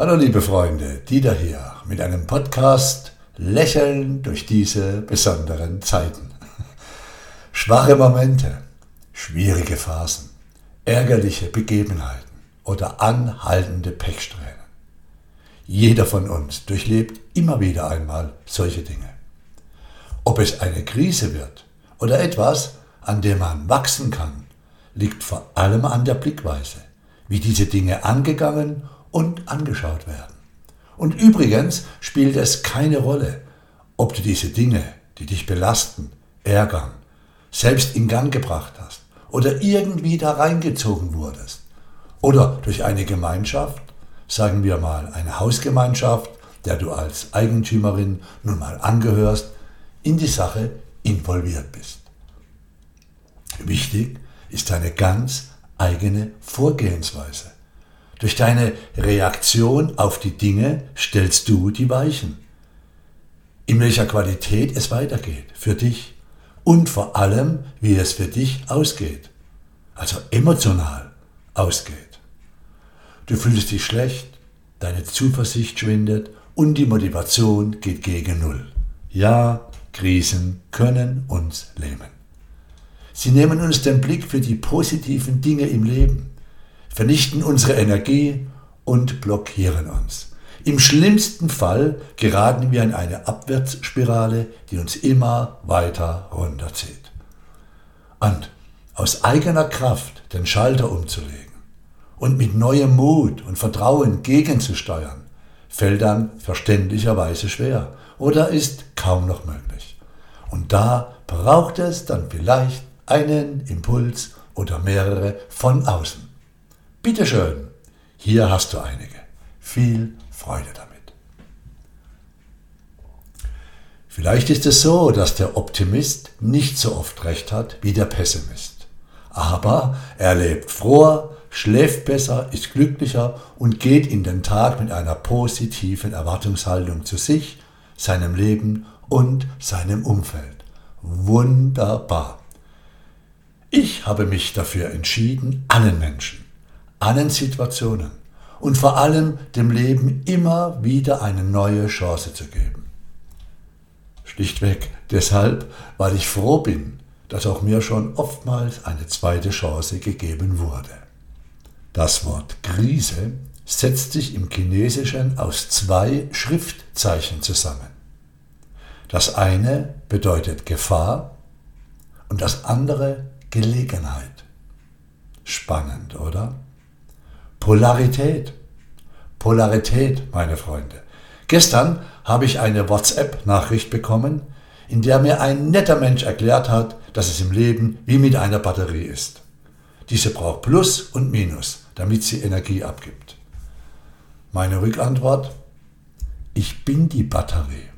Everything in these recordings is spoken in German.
Hallo liebe Freunde, Dieter hier mit einem Podcast Lächeln durch diese besonderen Zeiten. Schwache Momente, schwierige Phasen, ärgerliche Begebenheiten oder anhaltende Pechsträhnen. Jeder von uns durchlebt immer wieder einmal solche Dinge. Ob es eine Krise wird oder etwas, an dem man wachsen kann, liegt vor allem an der Blickweise, wie diese Dinge angegangen und angeschaut werden. Und übrigens spielt es keine Rolle, ob du diese Dinge, die dich belasten, ärgern, selbst in Gang gebracht hast oder irgendwie da reingezogen wurdest. Oder durch eine Gemeinschaft, sagen wir mal eine Hausgemeinschaft, der du als Eigentümerin nun mal angehörst, in die Sache involviert bist. Wichtig ist deine ganz eigene Vorgehensweise. Durch deine Reaktion auf die Dinge stellst du die Weichen. In welcher Qualität es weitergeht, für dich. Und vor allem, wie es für dich ausgeht. Also emotional ausgeht. Du fühlst dich schlecht, deine Zuversicht schwindet und die Motivation geht gegen Null. Ja, Krisen können uns lähmen. Sie nehmen uns den Blick für die positiven Dinge im Leben vernichten unsere Energie und blockieren uns. Im schlimmsten Fall geraten wir in eine Abwärtsspirale, die uns immer weiter runterzieht. Und aus eigener Kraft den Schalter umzulegen und mit neuem Mut und Vertrauen gegenzusteuern, fällt dann verständlicherweise schwer oder ist kaum noch möglich. Und da braucht es dann vielleicht einen Impuls oder mehrere von außen. Bitteschön, hier hast du einige. Viel Freude damit. Vielleicht ist es so, dass der Optimist nicht so oft recht hat wie der Pessimist. Aber er lebt froher, schläft besser, ist glücklicher und geht in den Tag mit einer positiven Erwartungshaltung zu sich, seinem Leben und seinem Umfeld. Wunderbar. Ich habe mich dafür entschieden, allen Menschen allen Situationen und vor allem dem Leben immer wieder eine neue Chance zu geben. Schlichtweg deshalb, weil ich froh bin, dass auch mir schon oftmals eine zweite Chance gegeben wurde. Das Wort Krise setzt sich im Chinesischen aus zwei Schriftzeichen zusammen. Das eine bedeutet Gefahr und das andere Gelegenheit. Spannend, oder? Polarität. Polarität, meine Freunde. Gestern habe ich eine WhatsApp-Nachricht bekommen, in der mir ein netter Mensch erklärt hat, dass es im Leben wie mit einer Batterie ist. Diese braucht Plus und Minus, damit sie Energie abgibt. Meine Rückantwort, ich bin die Batterie.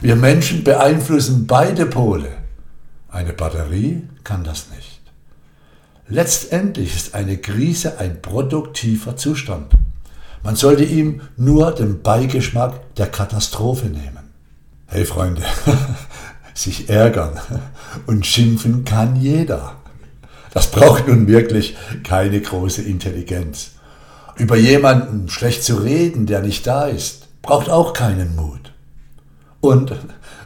Wir Menschen beeinflussen beide Pole. Eine Batterie kann das nicht. Letztendlich ist eine Krise ein produktiver Zustand. Man sollte ihm nur den Beigeschmack der Katastrophe nehmen. Hey Freunde, sich ärgern und schimpfen kann jeder. Das braucht nun wirklich keine große Intelligenz. Über jemanden schlecht zu reden, der nicht da ist, braucht auch keinen Mut. Und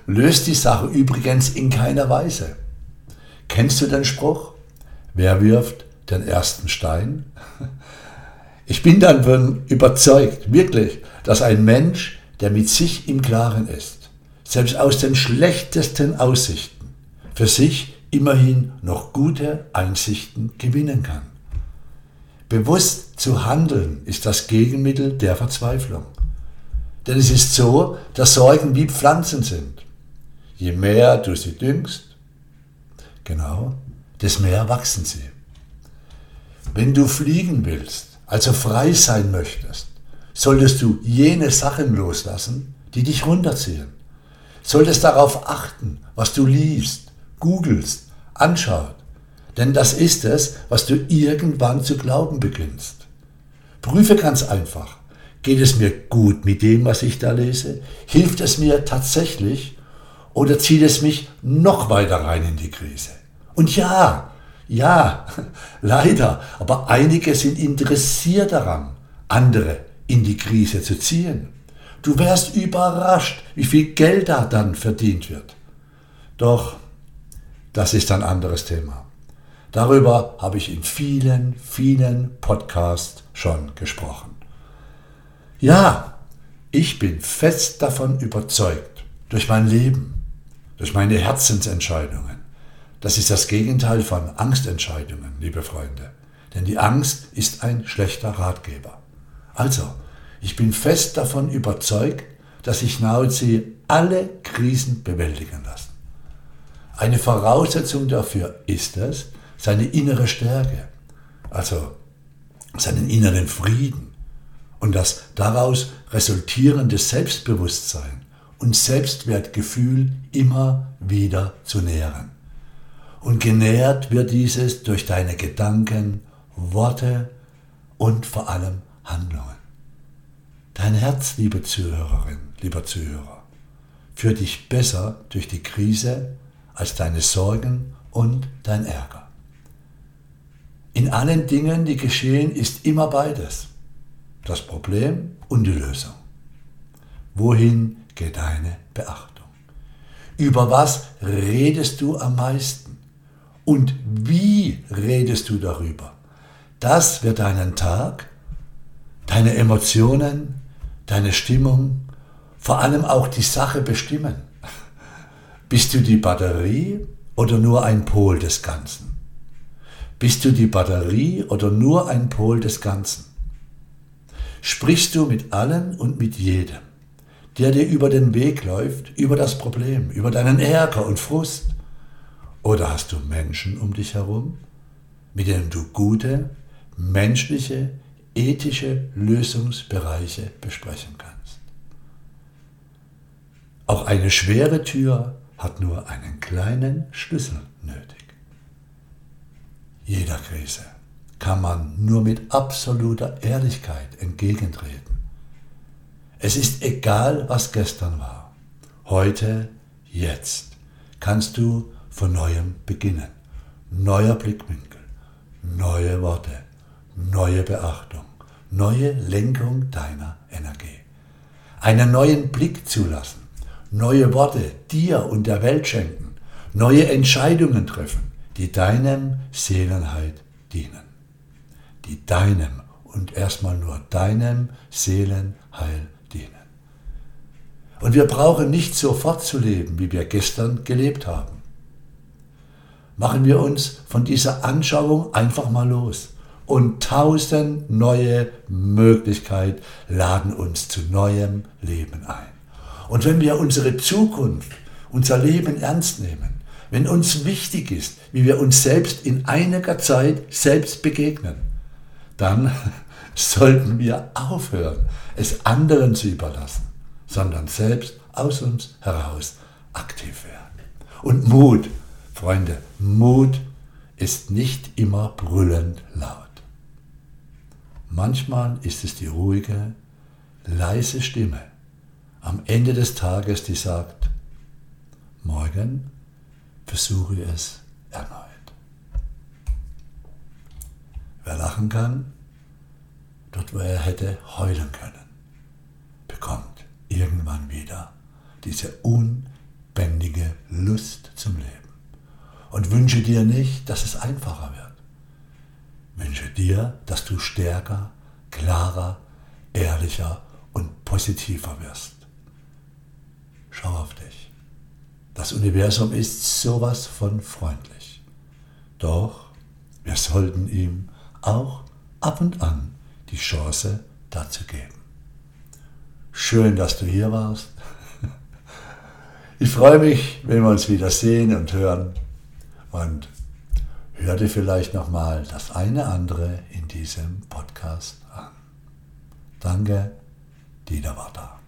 löst die Sache übrigens in keiner Weise. Kennst du den Spruch? Wer wirft den ersten Stein? Ich bin dann überzeugt, wirklich, dass ein Mensch, der mit sich im Klaren ist, selbst aus den schlechtesten Aussichten, für sich immerhin noch gute Einsichten gewinnen kann. Bewusst zu handeln ist das Gegenmittel der Verzweiflung. Denn es ist so, dass Sorgen wie Pflanzen sind. Je mehr du sie düngst, genau, desto mehr wachsen sie. Wenn du fliegen willst, also frei sein möchtest, solltest du jene Sachen loslassen, die dich runterziehen. Solltest darauf achten, was du liest, googelst, anschaut. Denn das ist es, was du irgendwann zu glauben beginnst. Prüfe ganz einfach. Geht es mir gut mit dem, was ich da lese? Hilft es mir tatsächlich? Oder zieht es mich noch weiter rein in die Krise? Und ja, ja, leider, aber einige sind interessiert daran, andere in die Krise zu ziehen. Du wärst überrascht, wie viel Geld da dann verdient wird. Doch das ist ein anderes Thema. Darüber habe ich in vielen, vielen Podcasts schon gesprochen. Ja, ich bin fest davon überzeugt, durch mein Leben, durch meine Herzensentscheidungen. Das ist das Gegenteil von Angstentscheidungen, liebe Freunde. Denn die Angst ist ein schlechter Ratgeber. Also, ich bin fest davon überzeugt, dass sich nahezu alle Krisen bewältigen lassen. Eine Voraussetzung dafür ist es, seine innere Stärke, also seinen inneren Frieden und das daraus resultierende Selbstbewusstsein und Selbstwertgefühl immer wieder zu nähren. Und genährt wird dieses durch deine Gedanken, Worte und vor allem Handlungen. Dein Herz, liebe Zuhörerin, lieber Zuhörer, führt dich besser durch die Krise als deine Sorgen und dein Ärger. In allen Dingen, die geschehen, ist immer beides. Das Problem und die Lösung. Wohin geht deine Beachtung? Über was redest du am meisten? Und wie redest du darüber? Das wird deinen Tag, deine Emotionen, deine Stimmung, vor allem auch die Sache bestimmen. Bist du die Batterie oder nur ein Pol des Ganzen? Bist du die Batterie oder nur ein Pol des Ganzen? Sprichst du mit allen und mit jedem, der dir über den Weg läuft, über das Problem, über deinen Ärger und Frust? Oder hast du Menschen um dich herum, mit denen du gute, menschliche, ethische Lösungsbereiche besprechen kannst? Auch eine schwere Tür hat nur einen kleinen Schlüssel nötig jeder Krise kann man nur mit absoluter Ehrlichkeit entgegentreten. Es ist egal, was gestern war. Heute, jetzt kannst du von neuem beginnen. Neuer Blickwinkel, neue Worte, neue Beachtung, neue Lenkung deiner Energie. Einen neuen Blick zulassen, neue Worte dir und der Welt schenken, neue Entscheidungen treffen, die deinem Seelenheit dienen. Die deinem und erstmal nur deinem Seelenheil dienen. Und wir brauchen nicht sofort zu leben, wie wir gestern gelebt haben. Machen wir uns von dieser Anschauung einfach mal los. Und tausend neue Möglichkeiten laden uns zu neuem Leben ein. Und wenn wir unsere Zukunft, unser Leben ernst nehmen, wenn uns wichtig ist, wie wir uns selbst in einiger Zeit selbst begegnen, dann sollten wir aufhören, es anderen zu überlassen, sondern selbst aus uns heraus aktiv werden. Und Mut, Freunde, Mut ist nicht immer brüllend laut. Manchmal ist es die ruhige, leise Stimme am Ende des Tages, die sagt, morgen versuche es erneut. Wer lachen kann, dort wo er hätte heulen können, bekommt irgendwann wieder diese unbändige Lust zum Leben. Und wünsche dir nicht, dass es einfacher wird. Wünsche dir, dass du stärker, klarer, ehrlicher und positiver wirst. Schau auf dich. Das Universum ist sowas von freundlich. Doch wir sollten ihm auch ab und an die Chance dazu geben. Schön, dass du hier warst. Ich freue mich, wenn wir uns wieder sehen und hören und hör dir vielleicht nochmal das eine andere in diesem Podcast an. Danke, Dieter da.